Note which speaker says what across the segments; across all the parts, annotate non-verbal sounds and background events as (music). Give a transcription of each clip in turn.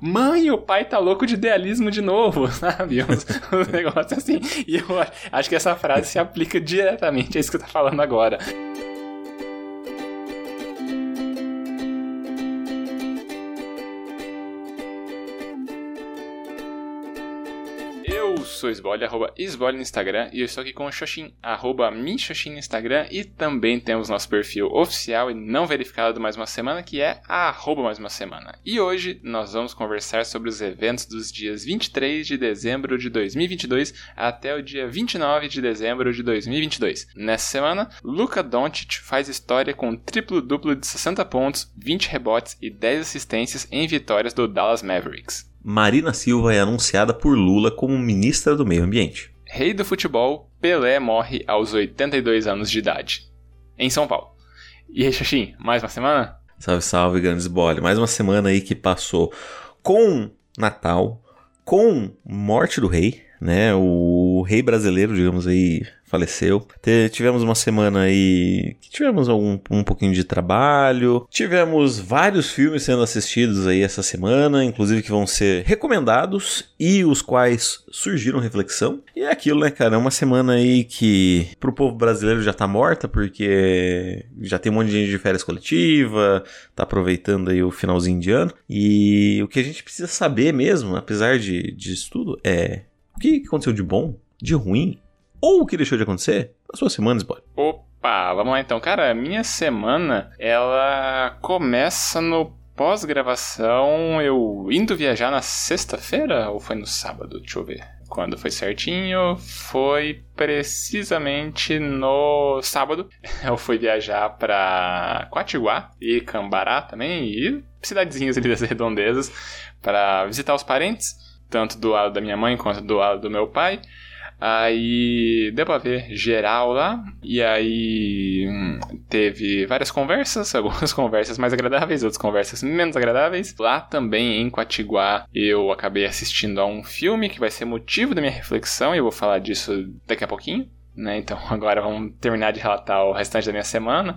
Speaker 1: mãe, o pai tá louco de idealismo de novo, (laughs) sabe? Um negócio assim. E eu acho que essa frase se aplica diretamente a isso que eu tô falando agora. Sou Esbole, arroba Esbole no Instagram, e eu estou aqui com o Xoxin, arroba Minxoxin no Instagram, e também temos nosso perfil oficial e não verificado do Mais Uma Semana, que é arroba Mais Uma Semana. E hoje nós vamos conversar sobre os eventos dos dias 23 de dezembro de 2022 até o dia 29 de dezembro de 2022. Nessa semana, Luca Doncic faz história com triplo-duplo de 60 pontos, 20 rebotes e 10 assistências em vitórias do Dallas Mavericks.
Speaker 2: Marina Silva é anunciada por Lula como ministra do Meio Ambiente.
Speaker 1: Rei do futebol, Pelé morre aos 82 anos de idade. Em São Paulo. E aí, Xaxim, mais uma semana?
Speaker 2: Salve, salve, grandes bole. Mais uma semana aí que passou com Natal, com morte do rei, né? O rei brasileiro, digamos aí, faleceu. Tivemos uma semana aí que tivemos algum, um pouquinho de trabalho. Tivemos vários filmes sendo assistidos aí essa semana, inclusive que vão ser recomendados e os quais surgiram reflexão. E é aquilo, né, cara? É uma semana aí que pro povo brasileiro já tá morta, porque já tem um monte de gente de férias coletiva, tá aproveitando aí o finalzinho de ano. E o que a gente precisa saber mesmo, apesar de, disso tudo, é o que aconteceu de bom, de ruim ou o que deixou de acontecer na sua semana, Spoiler.
Speaker 1: Opa, vamos lá então. Cara, minha semana, ela começa no pós-gravação, eu indo viajar na sexta-feira ou foi no sábado? Deixa eu ver. Quando foi certinho, foi precisamente no sábado. (laughs) Eu fui viajar para Quatiguá e Cambará também, e cidadezinhas ali das redondezas, para visitar os parentes, tanto do lado da minha mãe quanto do lado do meu pai. Aí deu pra ver geral lá. E aí hum, teve várias conversas, (laughs) algumas conversas mais agradáveis, outras conversas menos agradáveis. Lá também em Quatiguá eu acabei assistindo a um filme que vai ser motivo da minha reflexão e eu vou falar disso daqui a pouquinho. Né? Então (laughs) agora vamos terminar de relatar o restante da minha semana.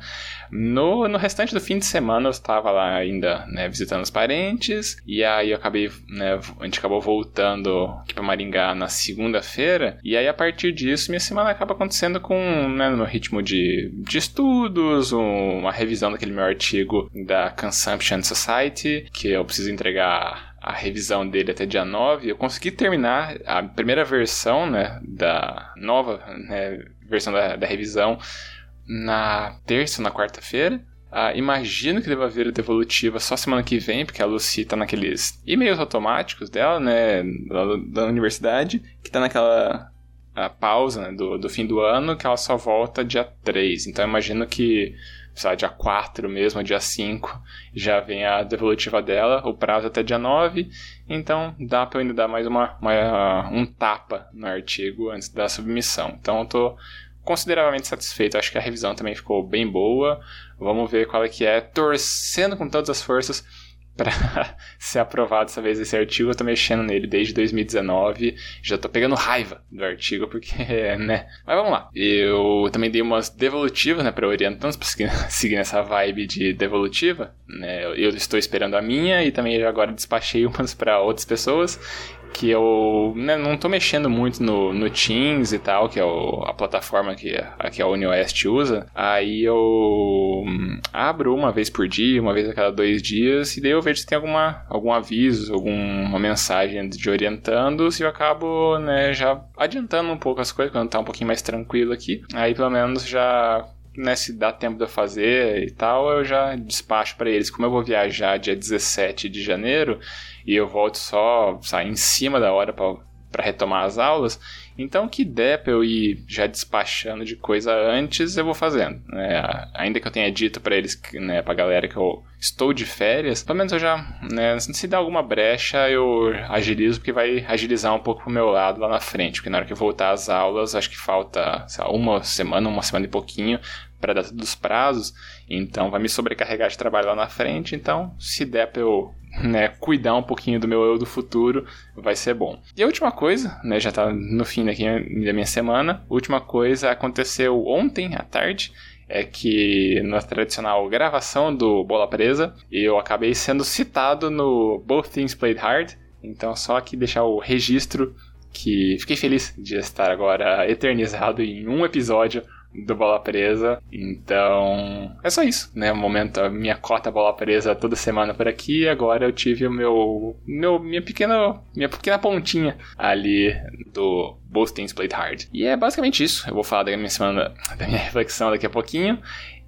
Speaker 1: No, no restante do fim de semana eu estava lá ainda né, visitando os parentes, e aí eu acabei, né, a gente acabou voltando aqui para Maringá na segunda-feira, e aí a partir disso minha semana acaba acontecendo com, né, no ritmo de, de estudos, um, uma revisão daquele meu artigo da Consumption Society, que eu preciso entregar a revisão dele até dia 9, eu consegui terminar a primeira versão, né, da nova né, versão da, da revisão na terça ou na quarta-feira. Uh, imagino que deva vir a devolutiva só semana que vem, porque a Lucy tá naqueles e-mails automáticos dela, né, da, da universidade, que tá naquela pausa né, do, do fim do ano, que ela só volta dia 3. Então imagino que sei lá, dia 4 mesmo, dia 5, já vem a devolutiva dela, o prazo até dia 9, então dá para eu ainda dar mais uma, uma, um tapa no artigo antes da submissão. Então eu tô consideravelmente satisfeito, acho que a revisão também ficou bem boa, vamos ver qual é que é, torcendo com todas as forças para (laughs) ser aprovado dessa vez esse artigo. Eu tô mexendo nele desde 2019. Já tô pegando raiva do artigo, porque, (laughs) né? Mas vamos lá. Eu também dei umas devolutivas, né, para orientantes, pra seguir, (laughs) seguir nessa vibe de devolutiva, né? Eu estou esperando a minha e também agora despachei umas para outras pessoas que eu né, não tô mexendo muito no, no Teams e tal, que é o, a plataforma que, a, que a UniOest usa, aí eu hum, abro uma vez por dia, uma vez a cada dois dias, e daí eu vejo se tem alguma, algum aviso, alguma mensagem de orientando, se eu acabo né, já adiantando um pouco as coisas, quando tá um pouquinho mais tranquilo aqui, aí pelo menos já né, se dá tempo de eu fazer e tal, eu já despacho para eles. Como eu vou viajar dia 17 de janeiro, e eu volto só sair em cima da hora para retomar as aulas. Então, que der para eu ir já despachando de coisa antes, eu vou fazendo. Né? Ainda que eu tenha dito para eles, né, pra galera que eu estou de férias, pelo menos eu já, né, se der alguma brecha, eu agilizo, porque vai agilizar um pouco pro meu lado lá na frente. Porque na hora que eu voltar às aulas, acho que falta lá, uma semana, uma semana e pouquinho para data dos prazos, então vai me sobrecarregar de trabalho lá na frente. Então, se der para eu né, cuidar um pouquinho do meu eu do futuro, vai ser bom. E a última coisa, né, já tá no fim daqui da minha semana, última coisa aconteceu ontem à tarde, é que na tradicional gravação do Bola Presa, eu acabei sendo citado no Both Things Played Hard. Então, só aqui deixar o registro que fiquei feliz de estar agora eternizado em um episódio do Bola Presa. Então, é só isso, né? O momento, a minha cota Bola Presa toda semana por aqui. Agora eu tive o meu, meu minha pequena, minha pequena pontinha ali do Both Things Played Hard. E é basicamente isso. Eu vou falar da minha semana, da minha reflexão daqui a pouquinho.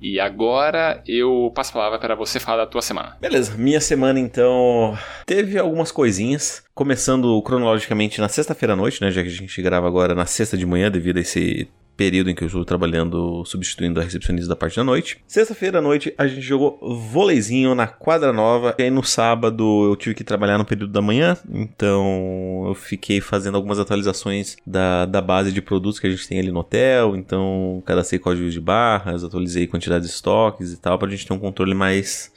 Speaker 1: E agora eu passo a palavra para você falar da tua semana.
Speaker 2: Beleza, minha semana então teve algumas coisinhas. Começando cronologicamente na sexta-feira à noite, né? Já que a gente grava agora na sexta de manhã, devido a esse período em que eu estou trabalhando, substituindo a recepcionista da parte da noite. Sexta-feira à noite a gente jogou voleizinho na quadra nova. E aí no sábado eu tive que trabalhar no período da manhã, então eu fiquei fazendo algumas atualizações da, da base de produtos que a gente tem ali no hotel. Então cadastrei códigos de barras, atualizei quantidade de estoques e tal, para a gente ter um controle mais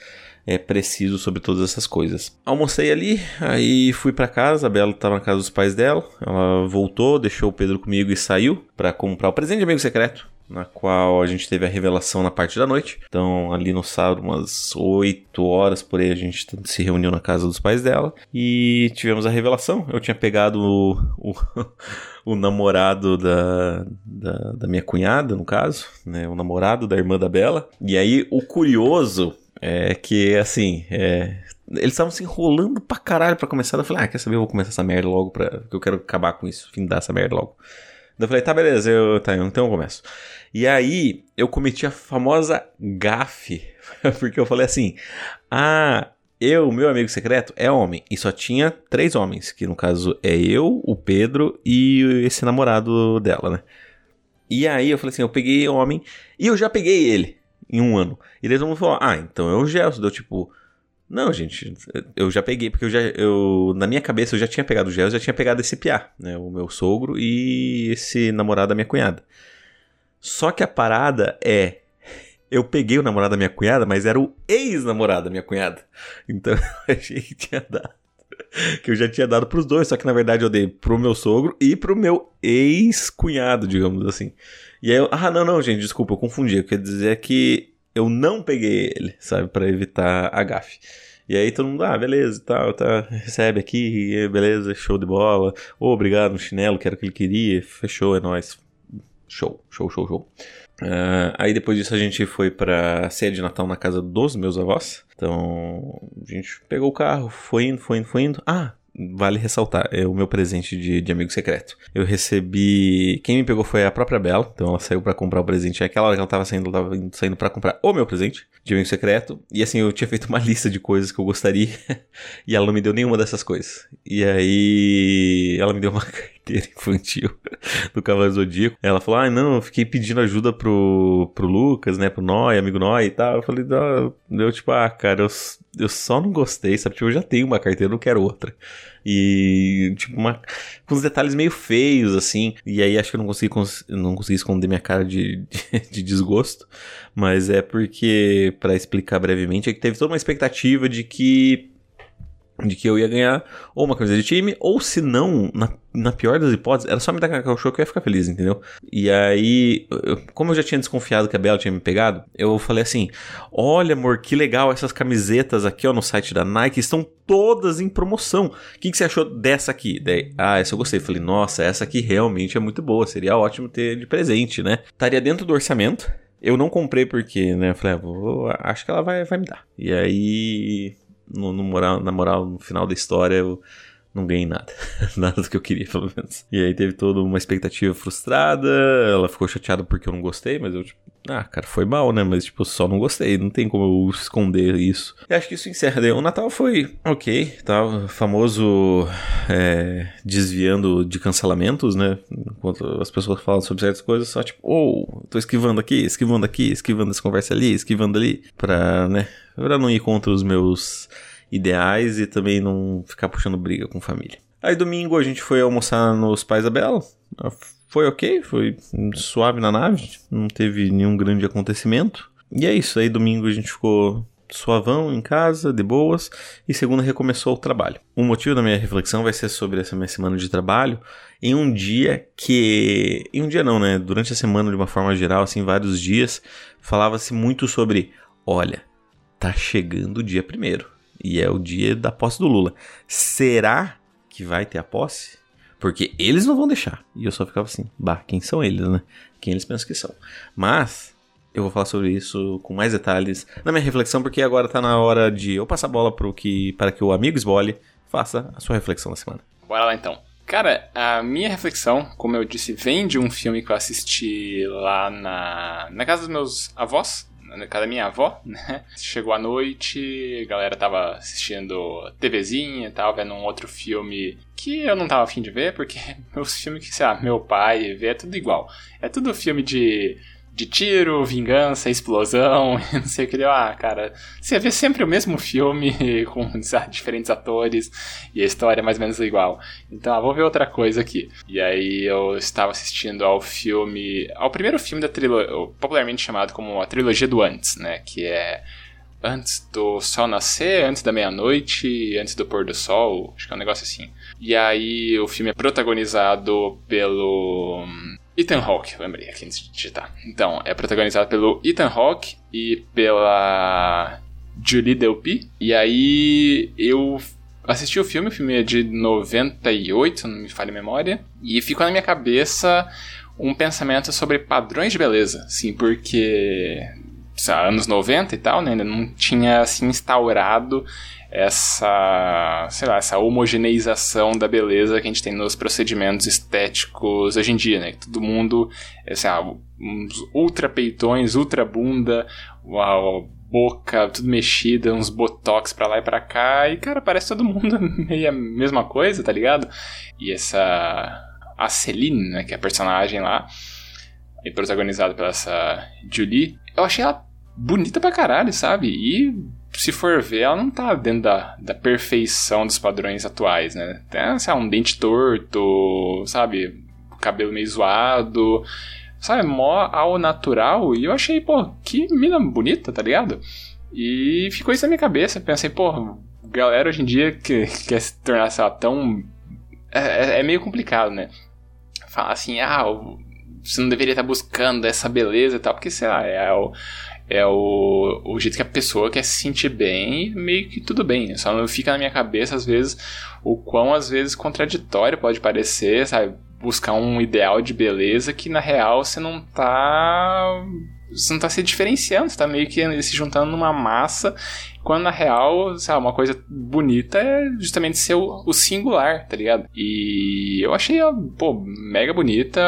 Speaker 2: é, preciso sobre todas essas coisas. Almocei ali, aí fui para casa, a Bela estava na casa dos pais dela, ela voltou, deixou o Pedro comigo e saiu para comprar o presente de amigo secreto. Na qual a gente teve a revelação na parte da noite. Então, ali no sábado, umas 8 horas por aí, a gente se reuniu na casa dos pais dela. E tivemos a revelação. Eu tinha pegado o, o, (laughs) o namorado da, da, da, minha cunhada, no caso, né? O namorado da irmã da Bela. E aí, o curioso é que, assim, é, eles estavam se enrolando pra caralho pra começar. Eu falei, ah, quer saber? Eu vou começar essa merda logo, pra, porque eu quero acabar com isso, fim essa merda logo. Eu falei, tá, beleza, eu, tá, então eu começo. E aí, eu cometi a famosa gafe, (laughs) porque eu falei assim, ah, eu, meu amigo secreto, é homem. E só tinha três homens, que no caso é eu, o Pedro e esse namorado dela, né? E aí eu falei assim, eu peguei homem e eu já peguei ele em um ano. E daí todo mundo falou, ah, então é o Gelson. Deu tipo, não, gente, eu já peguei, porque eu já, eu, na minha cabeça eu já tinha pegado o Gelson, já tinha pegado esse piá, né, o meu sogro e esse namorado da minha cunhada. Só que a parada é, eu peguei o namorado da minha cunhada, mas era o ex-namorado da minha cunhada. Então eu achei que tinha dado. Que eu já tinha dado pros dois, só que na verdade eu dei pro meu sogro e pro meu ex-cunhado, digamos assim. E aí eu, ah, não, não, gente, desculpa, eu confundi. Eu queria dizer que eu não peguei ele, sabe, para evitar a gafe. E aí todo mundo, ah, beleza e tal, tá, recebe aqui, beleza, show de bola. Oh, obrigado no chinelo, que era o que ele queria, fechou, é nóis. Show, show, show, show. Uh, aí depois disso a gente foi pra ceia de Natal na casa dos meus avós. Então a gente pegou o carro, foi indo, foi indo, foi indo. Ah, vale ressaltar, é o meu presente de, de amigo secreto. Eu recebi. Quem me pegou foi a própria Bela, então ela saiu para comprar o presente. Aquela hora que ela tava saindo, ela tava saindo para comprar o meu presente de amigo secreto. E assim, eu tinha feito uma (laughs) lista de coisas que eu gostaria (laughs) e ela não me deu nenhuma dessas coisas. E aí ela me deu uma (laughs) carteira (laughs) infantil do Cavaleiro Zodíaco. Ela falou: Ah, não, eu fiquei pedindo ajuda pro, pro Lucas, né? Pro Noi, amigo Noi e tal. Eu falei: Não, eu tipo, ah, cara, eu, eu só não gostei, sabe? Tipo, eu já tenho uma carteira, eu não quero outra. E, tipo, uma, com uns detalhes meio feios, assim. E aí acho que eu não consegui, não consegui esconder minha cara de, (laughs) de, de desgosto. Mas é porque, para explicar brevemente, é que teve toda uma expectativa de que de que eu ia ganhar ou uma camisa de time, ou se não, na, na pior das hipóteses, era só me dar Cacau Show que eu ia ficar feliz, entendeu? E aí, eu, como eu já tinha desconfiado que a Bela tinha me pegado, eu falei assim: Olha, amor, que legal essas camisetas aqui ó, no site da Nike, estão todas em promoção. O que, que você achou dessa aqui? Daí, ah, essa eu gostei. Falei, nossa, essa aqui realmente é muito boa, seria ótimo ter de presente, né? Estaria dentro do orçamento. Eu não comprei porque, né? Eu falei, ah, vou, acho que ela vai, vai me dar. E aí no, no moral, na moral, no final da história, eu não ganhei nada. (laughs) nada do que eu queria, pelo menos. E aí teve toda uma expectativa frustrada. Ela ficou chateada porque eu não gostei, mas eu, tipo, ah, cara, foi mal, né? Mas, tipo, só não gostei. Não tem como eu esconder isso. E acho que isso encerra. O Natal foi ok, tá? Famoso é, desviando de cancelamentos, né? Enquanto as pessoas falam sobre certas coisas, só tipo, oh, tô esquivando aqui, esquivando aqui, esquivando essa conversa ali, esquivando ali. Pra, né? Pra não ir contra os meus ideais e também não ficar puxando briga com família. Aí domingo a gente foi almoçar nos pais da Bela foi ok, foi suave na nave, não teve nenhum grande acontecimento. E é isso, aí domingo a gente ficou suavão em casa, de boas, e segunda recomeçou o trabalho. O motivo da minha reflexão vai ser sobre essa minha semana de trabalho em um dia que. Em um dia não, né? Durante a semana, de uma forma geral, assim, vários dias, falava-se muito sobre: olha, tá chegando o dia primeiro. E é o dia da posse do Lula. Será que vai ter a posse? Porque eles não vão deixar. E eu só ficava assim, bah, quem são eles, né? Quem eles pensam que são. Mas eu vou falar sobre isso com mais detalhes na minha reflexão, porque agora tá na hora de eu passar a bola pro que, para que o amigo Esbole faça a sua reflexão da semana.
Speaker 1: Bora lá então. Cara, a minha reflexão, como eu disse, vem de um filme que eu assisti lá na, na casa dos meus avós, na casa da minha avó, né? Chegou a noite, a galera tava assistindo TVzinha e tal, vendo um outro filme que eu não tava afim de ver, porque (laughs) meus filmes que, sei lá, meu pai vê é tudo igual. É tudo filme de de tiro, vingança, explosão, (laughs) não sei o que. Ah, cara, você vê sempre o mesmo filme (laughs) com diferentes atores e a história é mais ou menos igual. Então, ah, vou ver outra coisa aqui. E aí eu estava assistindo ao filme, ao primeiro filme da trilogia, popularmente chamado como a trilogia do Antes, né? Que é antes do sol nascer, antes da meia-noite, antes do pôr do sol, acho que é um negócio assim. E aí o filme é protagonizado pelo Ethan Hawke, lembrei aqui antes de digitar. Então, é protagonizado pelo Ethan Hawke e pela Julie Delpy. E aí eu assisti o filme, o filme é de 98, se não me falha a memória, e ficou na minha cabeça um pensamento sobre padrões de beleza, sim, porque lá, anos 90 e tal, né, ainda não tinha assim instaurado essa, sei lá, essa homogeneização da beleza que a gente tem nos procedimentos estéticos hoje em dia, né? Todo mundo, sei lá, uns ultra peitões, ultra bunda, a boca tudo mexida, uns botox pra lá e pra cá, e cara, parece todo mundo (laughs) meio a mesma coisa, tá ligado? E essa a Celine, né, que é a personagem lá, e protagonizada pela essa Julie, eu achei ela bonita pra caralho, sabe? E se for ver, ela não tá dentro da, da perfeição dos padrões atuais, né? Tem, sei lá, um dente torto, sabe? Cabelo meio zoado, sabe? Mó ao natural. E eu achei, pô, que mina bonita, tá ligado? E ficou isso na minha cabeça. Pensei, pô, galera hoje em dia que (laughs) quer se tornar, sei lá, tão. É, é, é meio complicado, né? Falar assim, ah, você não deveria estar buscando essa beleza e tal, porque, sei lá, é é o, o jeito que a pessoa quer se sentir bem e meio que tudo bem. Só não fica na minha cabeça, às vezes, o quão, às vezes, contraditório pode parecer, sabe? Buscar um ideal de beleza que, na real, você não tá... Você não tá se diferenciando, você tá meio que se juntando numa massa quando na real, sabe, uma coisa bonita é justamente ser o, o singular, tá ligado? E eu achei, pô, mega bonita.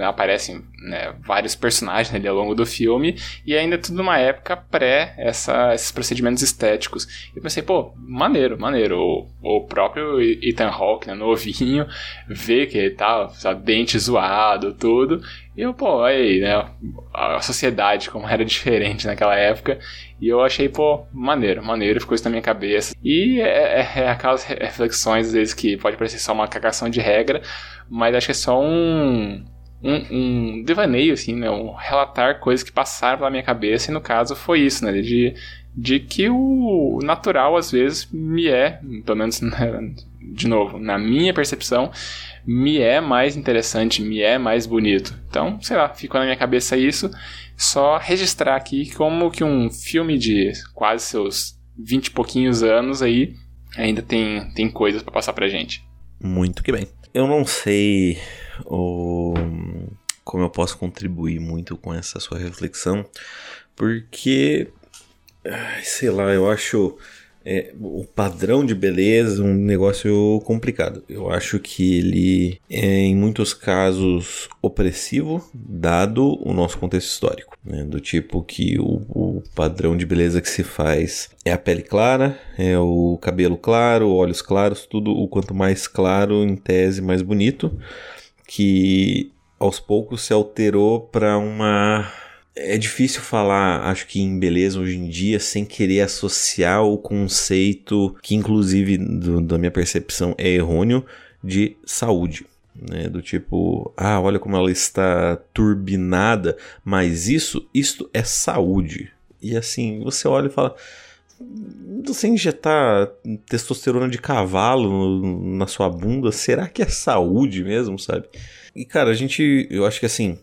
Speaker 1: Aparecem né, vários personagens ali ao longo do filme e ainda tudo numa época pré essa, esses procedimentos estéticos. Eu pensei, pô, maneiro, maneiro. O, o próprio Ethan Hawke, né, novinho, vê que ele tá, sabe, dente zoado, tudo. E eu, pô, aí, né, a sociedade como era diferente naquela época. E eu achei, pô, maneiro, maneiro, ficou isso na minha cabeça. E é, é, é aquelas reflexões, às vezes, que pode parecer só uma cagação de regra, mas acho que é só um, um, um, devaneio, assim, né? Um relatar coisas que passaram pela minha cabeça, e no caso foi isso, né? De, de que o natural, às vezes, me é, pelo menos, (laughs) de novo, na minha percepção, me é mais interessante, me é mais bonito. Então, sei lá, ficou na minha cabeça isso. Só registrar aqui como que um filme de quase seus 20 e pouquinhos anos aí ainda tem, tem coisas para passar pra gente.
Speaker 2: Muito que bem. Eu não sei o, como eu posso contribuir muito com essa sua reflexão, porque, sei lá, eu acho é, o padrão de beleza um negócio complicado. Eu acho que ele é, em muitos casos, opressivo, dado o nosso contexto histórico. Né? Do tipo que o, o, padrão de beleza que se faz é a pele clara, é o cabelo claro, olhos claros, tudo o quanto mais claro, em tese, mais bonito. Que aos poucos se alterou para uma é difícil falar, acho que em beleza hoje em dia, sem querer associar o conceito, que inclusive do, da minha percepção é errôneo, de saúde. Né, do tipo, ah, olha como ela está turbinada, mas isso, isto é saúde. E assim, você olha e fala, você injetar testosterona de cavalo na sua bunda, será que é saúde mesmo, sabe? E cara, a gente, eu acho que assim,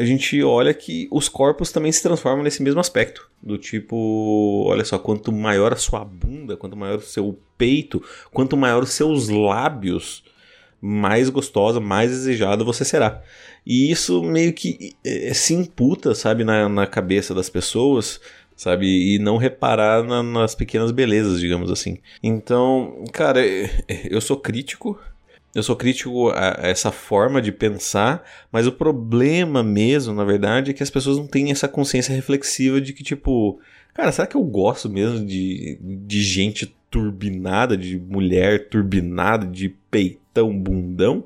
Speaker 2: a gente olha que os corpos também se transformam nesse mesmo aspecto. Do tipo, olha só, quanto maior a sua bunda, quanto maior o seu peito, quanto maior os seus lábios, mais gostosa, mais desejada você será. E isso meio que é, se imputa, sabe, na, na cabeça das pessoas sabe? E não reparar na, nas pequenas belezas, digamos assim. Então, cara, eu sou crítico. Eu sou crítico a essa forma de pensar, mas o problema mesmo, na verdade, é que as pessoas não têm essa consciência reflexiva de que, tipo, cara, será que eu gosto mesmo de, de gente turbinada, de mulher turbinada, de peitão bundão?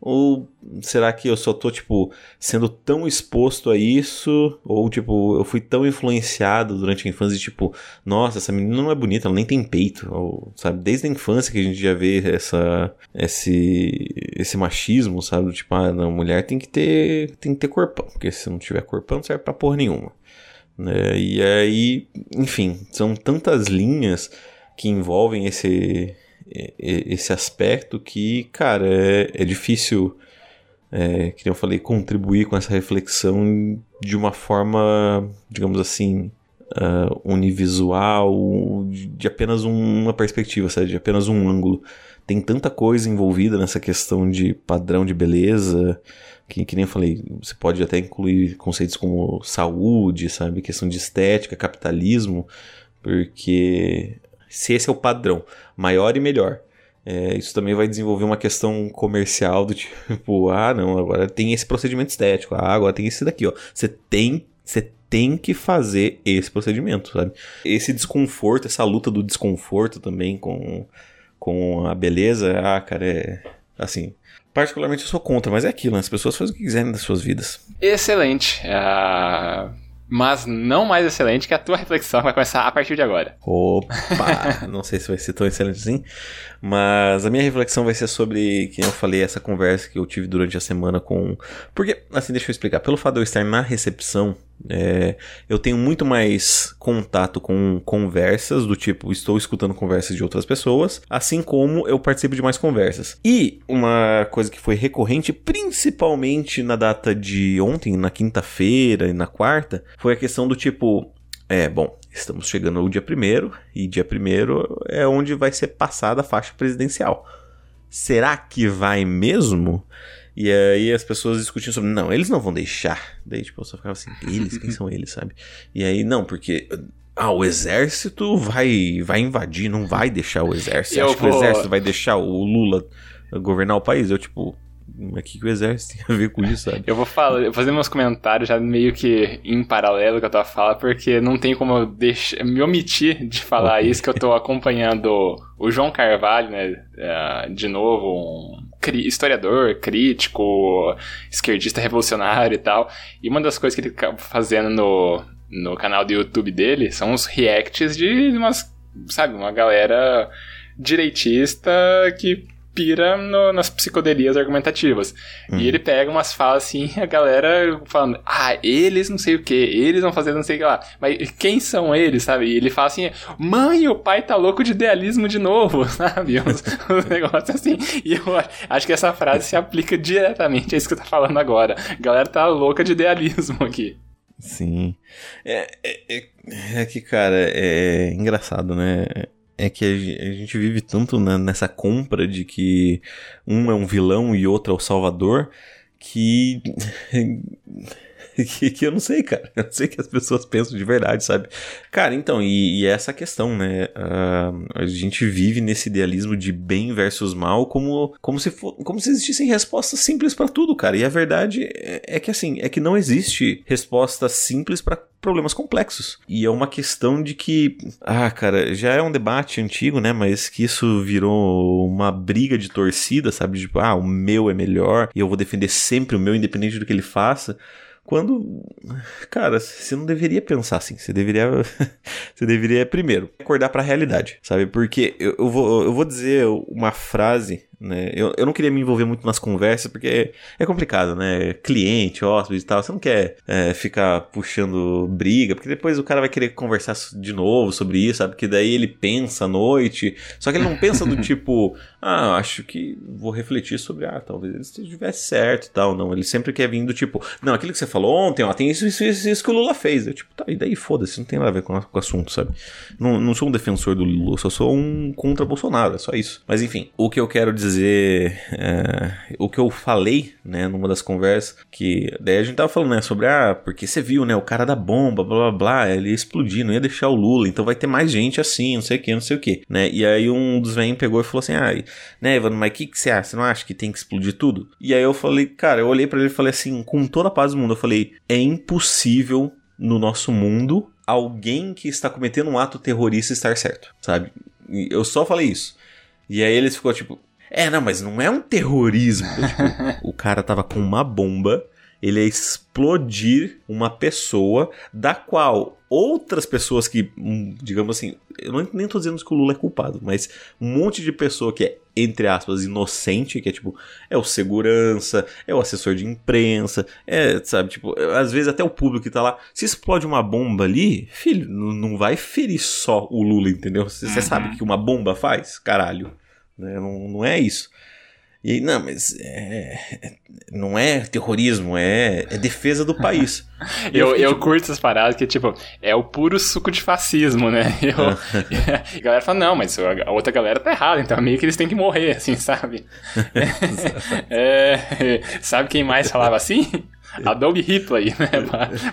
Speaker 2: Ou será que eu só tô, tipo, sendo tão exposto a isso? Ou, tipo, eu fui tão influenciado durante a infância tipo, nossa, essa menina não é bonita, ela nem tem peito. Ou, sabe, desde a infância que a gente já vê essa, esse, esse machismo, sabe? Tipo, ah, não, mulher tem que ter, tem que ter corpão, porque se não tiver corpão não serve pra porra nenhuma. Né? E aí, enfim, são tantas linhas que envolvem esse esse aspecto que, cara, é, é difícil, é, que eu falei, contribuir com essa reflexão de uma forma, digamos assim, uh, univisual, de apenas uma perspectiva, sabe? de apenas um ângulo. Tem tanta coisa envolvida nessa questão de padrão de beleza, que, que nem eu falei, você pode até incluir conceitos como saúde, sabe? Questão de estética, capitalismo, porque se esse é o padrão, maior e melhor. É, isso também vai desenvolver uma questão comercial do (laughs) tipo, ah, não, agora tem esse procedimento estético, ah, agora tem esse daqui, ó. Você tem, você tem que fazer esse procedimento, sabe? Esse desconforto, essa luta do desconforto também com, com a beleza, ah, cara, é assim. Particularmente eu sou contra, mas é aquilo, né? as pessoas fazem o que quiserem das suas vidas.
Speaker 1: Excelente. Uh mas não mais excelente que a tua (laughs) reflexão vai começar a partir de agora.
Speaker 2: Opa! (laughs) não sei se vai ser tão excelente assim, mas a minha reflexão vai ser sobre, que eu falei, essa conversa que eu tive durante a semana com. Porque, assim, deixa eu explicar. Pelo fato de eu estar na recepção é, eu tenho muito mais contato com conversas do tipo, estou escutando conversas de outras pessoas, assim como eu participo de mais conversas. E uma coisa que foi recorrente, principalmente na data de ontem, na quinta-feira e na quarta, foi a questão do tipo, é, bom, estamos chegando ao dia primeiro e dia primeiro é onde vai ser passada a faixa presidencial. Será que vai mesmo? E aí as pessoas discutiam sobre, não, eles não vão deixar. Daí, tipo, eu só ficava assim, eles? Quem são eles, sabe? E aí, não, porque. Ah, o exército vai, vai invadir, não vai deixar o exército. Acho vou... que o exército vai deixar o Lula governar o país. Eu, tipo, o que, que o exército tem a ver com isso, sabe?
Speaker 1: Eu vou falar, fazer meus comentários já meio que em paralelo com a tua fala, porque não tem como eu deixar, me omitir de falar okay. isso, que eu tô acompanhando o João Carvalho, né? Uh, de novo, um historiador, crítico, esquerdista revolucionário e tal. E uma das coisas que ele tá fazendo no, no canal do YouTube dele são os reacts de umas, sabe, uma galera direitista que pira no, nas psicodelias argumentativas. Uhum. E ele pega umas falas assim, (laughs) a galera falando, ah, eles não sei o que, eles vão fazer não sei o que lá. Mas quem são eles, sabe? E ele fala assim, mãe, o pai tá louco de idealismo de novo, (laughs) sabe? Uns, uns negócios assim. E eu acho que essa frase se aplica diretamente a isso que eu tô falando agora. A galera tá louca de idealismo aqui.
Speaker 2: Sim. É, é, é, é que, cara, é engraçado, né? É que a gente vive tanto nessa compra de que um é um vilão e outro é o salvador que (laughs) (laughs) que, que, eu não sei, cara. Eu não sei que as pessoas pensam de verdade, sabe? Cara, então, e, e é essa questão, né? Uh, a gente vive nesse idealismo de bem versus mal como, como, se, for, como se existissem respostas simples para tudo, cara. E a verdade é, é, que, assim, é que não existe resposta simples para problemas complexos. E é uma questão de que, ah, cara, já é um debate antigo, né? Mas que isso virou uma briga de torcida, sabe? Tipo, ah, o meu é melhor e eu vou defender sempre o meu, independente do que ele faça. Quando, cara, você não deveria pensar assim. Você deveria, (laughs) você deveria primeiro acordar para a realidade, sabe? Porque eu, eu, vou, eu vou dizer uma frase né? Eu, eu não queria me envolver muito nas conversas, porque é, é complicado, né? Cliente, hóspede e tal, você não quer é, ficar puxando briga, porque depois o cara vai querer conversar de novo sobre isso, sabe? Porque daí ele pensa à noite, só que ele não pensa do (laughs) tipo, ah, acho que vou refletir sobre, ah, talvez ele estivesse certo e tal, não. Ele sempre quer vir do tipo, não, aquilo que você falou ontem, ó, tem isso, isso, isso, isso que o Lula fez. Eu, tipo, tá, e daí foda-se, não tem nada a ver com, com o assunto, sabe? Não, não sou um defensor do Lula, só sou um contra Bolsonaro, é só isso. Mas enfim, o que eu quero dizer, é, o que eu falei, né, numa das conversas, que daí a gente tava falando, né, sobre, ah, porque você viu, né, o cara da bomba, blá blá blá, ele ia explodir, não ia deixar o Lula, então vai ter mais gente assim, não sei o que, não sei o que, né? E aí um dos velhinhos pegou e falou assim, ah, né, Ivan, mas o que, que você acha? Você não acha que tem que explodir tudo? E aí eu falei, cara, eu olhei para ele e falei assim, com toda a paz do mundo, eu falei, é impossível no nosso mundo alguém que está cometendo um ato terrorista estar certo, sabe? Eu só falei isso. E aí eles ficou tipo, é, não, mas não é um terrorismo. (laughs) tipo, o cara tava com uma bomba, ele ia explodir uma pessoa da qual outras pessoas que, hum, digamos assim, eu não, nem tô dizendo que o Lula é culpado, mas um monte de pessoa que é, entre aspas, inocente, que é tipo, é o segurança, é o assessor de imprensa, é, sabe, tipo, às vezes até o público que tá lá, se explode uma bomba ali, filho, não vai ferir só o Lula, entendeu? Você uhum. sabe o que uma bomba faz? Caralho. Né? Não, não é isso. E aí, não, mas é, é, não é terrorismo, é, é defesa do país. (laughs)
Speaker 1: eu, eu, eu tipo... curto essas paradas que, tipo, é o puro suco de fascismo, né? (laughs) Eu, (laughs) a galera fala, não, mas a outra galera tá errada, então meio que eles têm que morrer, assim, sabe? é, sabe quem mais falava assim? Adobe Hitler, né?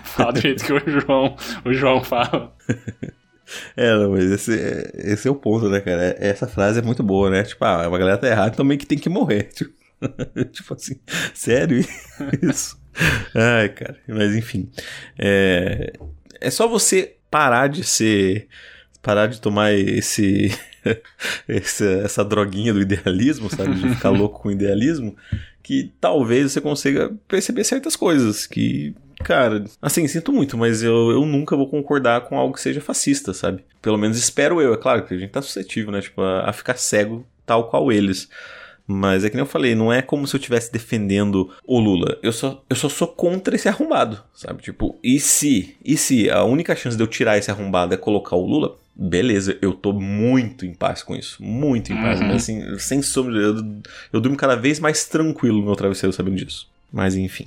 Speaker 1: Fala do jeito que o João, o João fala. (laughs)
Speaker 2: É, não, mas esse, é, esse é o ponto, né, cara? É, essa frase é muito boa, né? Tipo, ah, a galera tá errada, então meio que tem que morrer. (laughs) Tipo, (laughs) tipo assim, sério isso? Ai, cara, mas enfim. É, é só você parar de ser. Parar de tomar esse, esse, essa droguinha do idealismo, sabe? De ficar louco com idealismo, que talvez você consiga perceber certas coisas que Cara, assim, sinto muito, mas eu, eu nunca vou concordar com algo que seja fascista, sabe? Pelo menos espero eu. É claro que a gente tá suscetível, né? Tipo, a, a ficar cego tal qual eles. Mas é que nem eu falei, não é como se eu estivesse defendendo o Lula. Eu só, eu só sou contra esse arrombado, sabe? Tipo, e se, e se a única chance de eu tirar esse arrombado é colocar o Lula? Beleza, eu tô muito em paz com isso. Muito em paz. Uhum. Mas assim, sem sombra. Eu, eu durmo cada vez mais tranquilo no meu travesseiro sabendo disso. Mas enfim.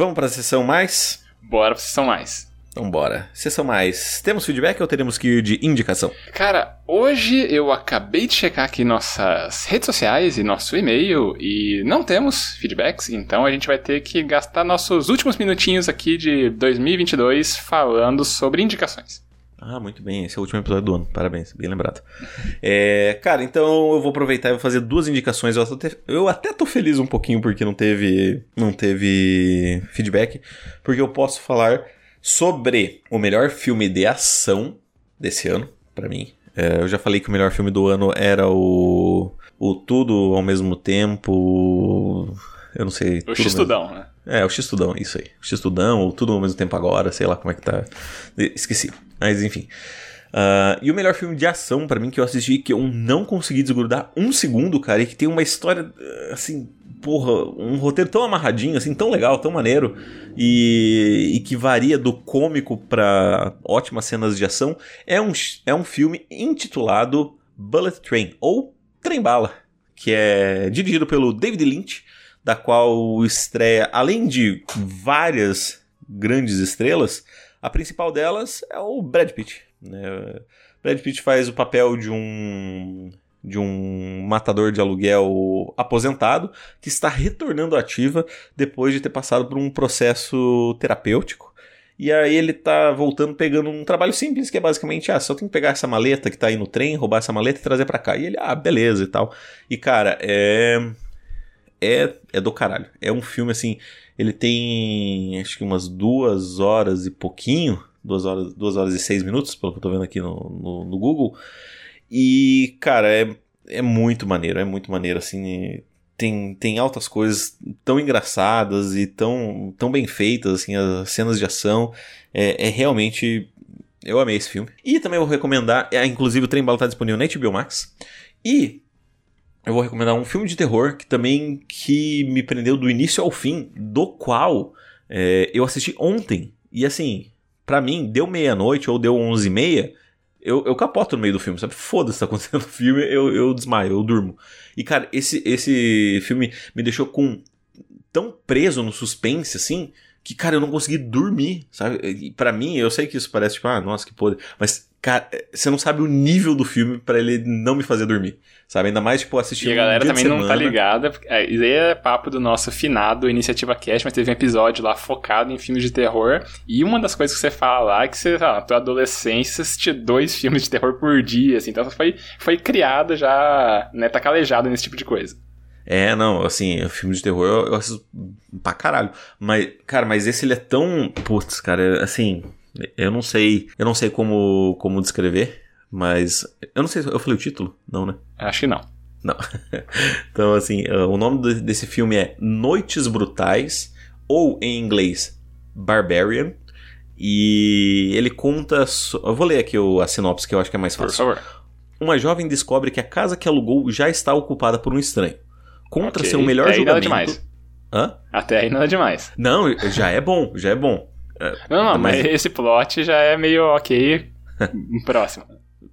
Speaker 2: Vamos para a sessão mais?
Speaker 1: Bora para a sessão mais.
Speaker 2: Então bora. Sessão mais. Temos feedback ou teremos que ir de indicação?
Speaker 1: Cara, hoje eu acabei de checar aqui nossas redes sociais e nosso e-mail e não temos feedbacks, então a gente vai ter que gastar nossos últimos minutinhos aqui de 2022 falando sobre indicações.
Speaker 2: Ah, muito bem. Esse é o último episódio do ano. Parabéns, bem lembrado. É, cara, então eu vou aproveitar e vou fazer duas indicações. Eu até, eu até tô feliz um pouquinho porque não teve, não teve feedback, porque eu posso falar sobre o melhor filme de ação desse ano, para mim. É, eu já falei que o melhor filme do ano era o, o Tudo ao mesmo tempo. Eu não sei.
Speaker 1: O X-Tudão, né?
Speaker 2: É, o X-Tudão, isso aí. O X-Tudão, ou Tudo ao mesmo tempo agora, sei lá como é que tá. Esqueci. Mas enfim. Uh, e o melhor filme de ação para mim que eu assisti que eu não consegui desgrudar um segundo, cara, e que tem uma história assim, porra, um roteiro tão amarradinho, assim, tão legal, tão maneiro, e, e que varia do cômico para ótimas cenas de ação, é um, é um filme intitulado Bullet Train, ou Trem Bala, que é dirigido pelo David Lynch, da qual estreia, além de várias grandes estrelas, a principal delas é o Brad Pitt. Né? Brad Pitt faz o papel de um de um matador de aluguel aposentado que está retornando ativa depois de ter passado por um processo terapêutico. E aí ele tá voltando pegando um trabalho simples, que é basicamente, ah, só tem que pegar essa maleta que tá aí no trem, roubar essa maleta e trazer para cá. E ele, ah, beleza e tal. E cara, é é é do caralho. É um filme assim, ele tem acho que umas duas horas e pouquinho, duas horas, duas horas e seis minutos, pelo que eu tô vendo aqui no, no, no Google. E, cara, é, é muito maneiro, é muito maneiro, assim. Tem, tem altas coisas tão engraçadas e tão, tão bem feitas, assim, as cenas de ação. É, é realmente. Eu amei esse filme. E também vou recomendar, é, inclusive o Trem Bala tá disponível na HBO Max. E eu vou recomendar um filme de terror que também que me prendeu do início ao fim, do qual é, eu assisti ontem. E assim, para mim, deu meia-noite ou deu onze e meia, eu, eu capoto no meio do filme, sabe? Foda-se, tá acontecendo no filme, eu, eu desmaio, eu durmo. E, cara, esse, esse filme me deixou com tão preso no suspense, assim, que, cara, eu não consegui dormir, sabe? Pra mim, eu sei que isso parece tipo, ah, nossa, que podre. Mas, cara, você não sabe o nível do filme para ele não me fazer dormir, sabe? Ainda mais, tipo, assistir
Speaker 1: E a galera também não tá ligada. É, isso aí é papo do nosso finado Iniciativa Cast, mas teve um episódio lá focado em filmes de terror. E uma das coisas que você fala lá é que você, na tua adolescência, assistia dois (laughs) filmes de terror por dia, assim. Então, foi, foi criada já, né, tá calejada nesse tipo de coisa.
Speaker 2: É, não, assim, filme de terror eu, eu assisto pra caralho. Mas, cara, mas esse ele é tão. Putz, cara, assim. Eu não sei. Eu não sei como, como descrever, mas. Eu não sei. Eu falei o título? Não, né?
Speaker 1: Acho que não.
Speaker 2: Não. (laughs) então, assim, o nome desse filme é Noites Brutais, ou em inglês, Barbarian. E ele conta. Eu vou ler aqui a sinopse que eu acho que é mais fácil.
Speaker 1: Por favor.
Speaker 2: Uma jovem descobre que a casa que alugou já está ocupada por um estranho contra okay. seu melhor Até julgamento.
Speaker 1: Aí nada demais.
Speaker 2: Hã?
Speaker 1: Até aí nada demais.
Speaker 2: Não, já é bom, já é bom.
Speaker 1: Não, não, mas, mas esse plot já é meio ok. (laughs) Próximo.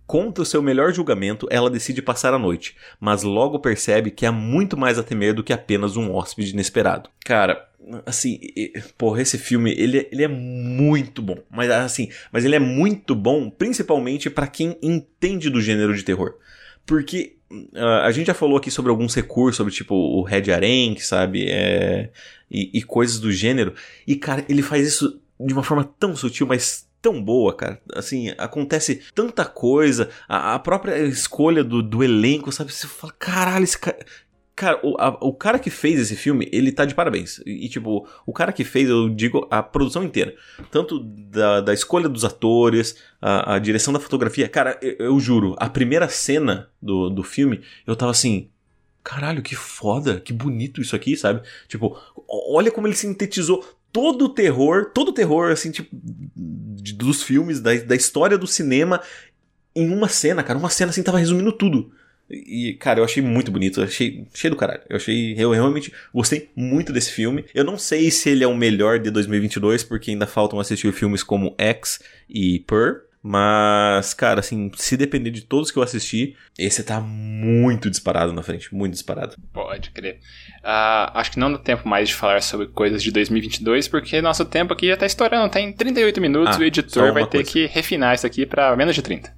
Speaker 2: Contra o seu melhor julgamento, ela decide passar a noite, mas logo percebe que há muito mais a temer do que apenas um hóspede inesperado. Cara, assim, porra, esse filme, ele, ele é muito bom, mas assim, mas ele é muito bom principalmente para quem entende do gênero de terror. Porque Uh, a gente já falou aqui sobre alguns recursos, sobre tipo o Red Arenk, sabe? É, e, e, coisas do gênero. E, cara, ele faz isso de uma forma tão sutil, mas tão boa, cara. Assim, acontece tanta coisa. A, a própria escolha do, do elenco, sabe? Você fala, caralho, esse cara. Cara, o, a, o cara que fez esse filme, ele tá de parabéns. E, tipo, o cara que fez, eu digo, a produção inteira. Tanto da, da escolha dos atores, a, a direção da fotografia. Cara, eu, eu, juro, a primeira cena do, do filme, eu tava assim. Caralho, que foda, que bonito isso aqui, sabe? Tipo, olha como ele sintetizou todo o terror, todo o terror, assim, tipo, dos filmes, da, da história do cinema em uma cena, cara. Uma cena assim tava resumindo tudo. E, cara, eu achei muito bonito, achei cheio do caralho. Eu achei, eu realmente gostei muito desse filme. Eu não sei se ele é o melhor de 2022, porque ainda faltam assistir filmes como X e Per. Mas, cara, assim, se depender de todos que eu assisti, esse tá muito disparado na frente, muito disparado.
Speaker 1: Pode crer. Uh, acho que não dá tempo mais de falar sobre coisas de 2022, porque nosso tempo aqui já tá estourando, tem 38 minutos, ah, o editor vai ter que refinar isso aqui para menos de 30.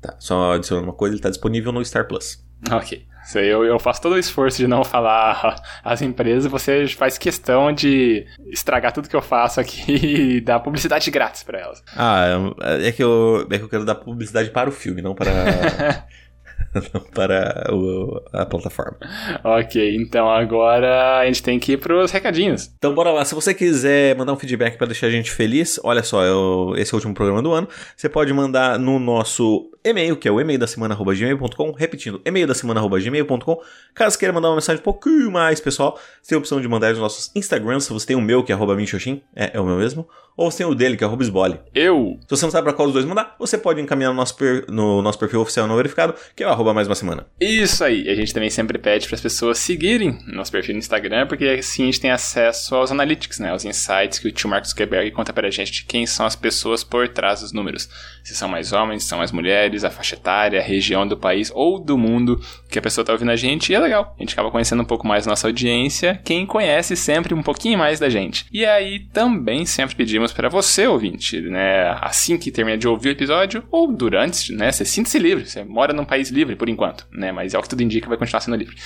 Speaker 2: Tá, só adicionando uma coisa, ele tá disponível no Star Plus. (laughs)
Speaker 1: Ok. Eu, eu faço todo o esforço de não falar (laughs) as empresas, você faz questão de estragar tudo que eu faço aqui (laughs) e dar publicidade grátis para elas.
Speaker 2: Ah, é, é que, eu, é que eu quero dar publicidade para o filme, não para. (laughs) para o, a plataforma.
Speaker 1: Ok, então agora a gente tem que ir para os recadinhos.
Speaker 2: Então bora lá, se você quiser mandar um feedback para deixar a gente feliz, olha só, eu, esse é o último programa do ano, você pode mandar no nosso e-mail, que é o e-mail da semana gmail.com, repetindo, e-mail da semana gmail.com. Caso queira mandar uma mensagem um pouquinho mais pessoal, você tem a opção de mandar nos nossos Instagrams, se você tem o meu, que é arroba minxoxin, é, é o meu mesmo, ou tem o dele, que é arroba esbole.
Speaker 1: Eu!
Speaker 2: Se você não sabe para qual dos dois mandar, você pode encaminhar no nosso, per, no nosso perfil oficial não verificado, que é o arroba mais uma semana.
Speaker 1: Isso aí, a gente também sempre pede para as pessoas seguirem nosso perfil no Instagram, porque assim a gente tem acesso aos analytics, né, aos insights que o tio Marcos Zuckerberg conta pra gente quem são as pessoas por trás dos números. Se são mais homens, se são mais mulheres, a faixa etária, a região do país ou do mundo que a pessoa está ouvindo a gente. E é legal. A gente acaba conhecendo um pouco mais a nossa audiência, quem conhece sempre um pouquinho mais da gente. E aí também sempre pedimos para você, ouvinte, né, assim que termina de ouvir o episódio ou durante, né, você sinta-se livre. Você mora num país livre por enquanto, né, mas é o que tudo indica, vai continuar sendo livre.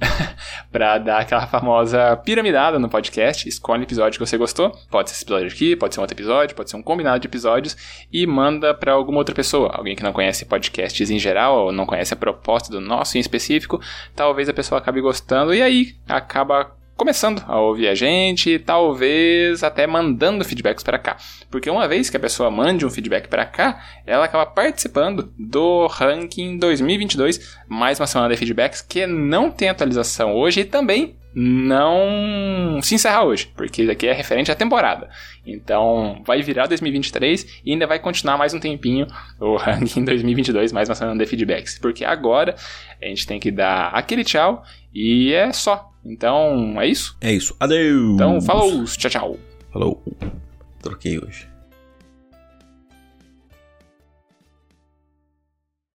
Speaker 1: (laughs) para dar aquela famosa piramidada no podcast, escolhe o episódio que você gostou. Pode ser esse episódio aqui, pode ser um outro episódio, pode ser um combinado de episódios e manda para alguma outra pessoa, alguém que não conhece podcasts em geral ou não conhece a proposta do nosso em específico, talvez a pessoa acabe gostando e aí acaba começando a ouvir a gente, talvez até mandando feedbacks para cá. Porque uma vez que a pessoa mande um feedback para cá, ela acaba participando do ranking 2022, mais uma semana de feedbacks que não tem atualização hoje e também não se encerra hoje, porque isso aqui é referente à temporada. Então, vai virar 2023 e ainda vai continuar mais um tempinho o ranking 2022, mais uma semana de feedbacks, porque agora a gente tem que dar aquele tchau e é só. Então, é isso?
Speaker 2: É isso. Adeus.
Speaker 1: Então, falou, tchau, tchau.
Speaker 2: Falou. Troquei hoje.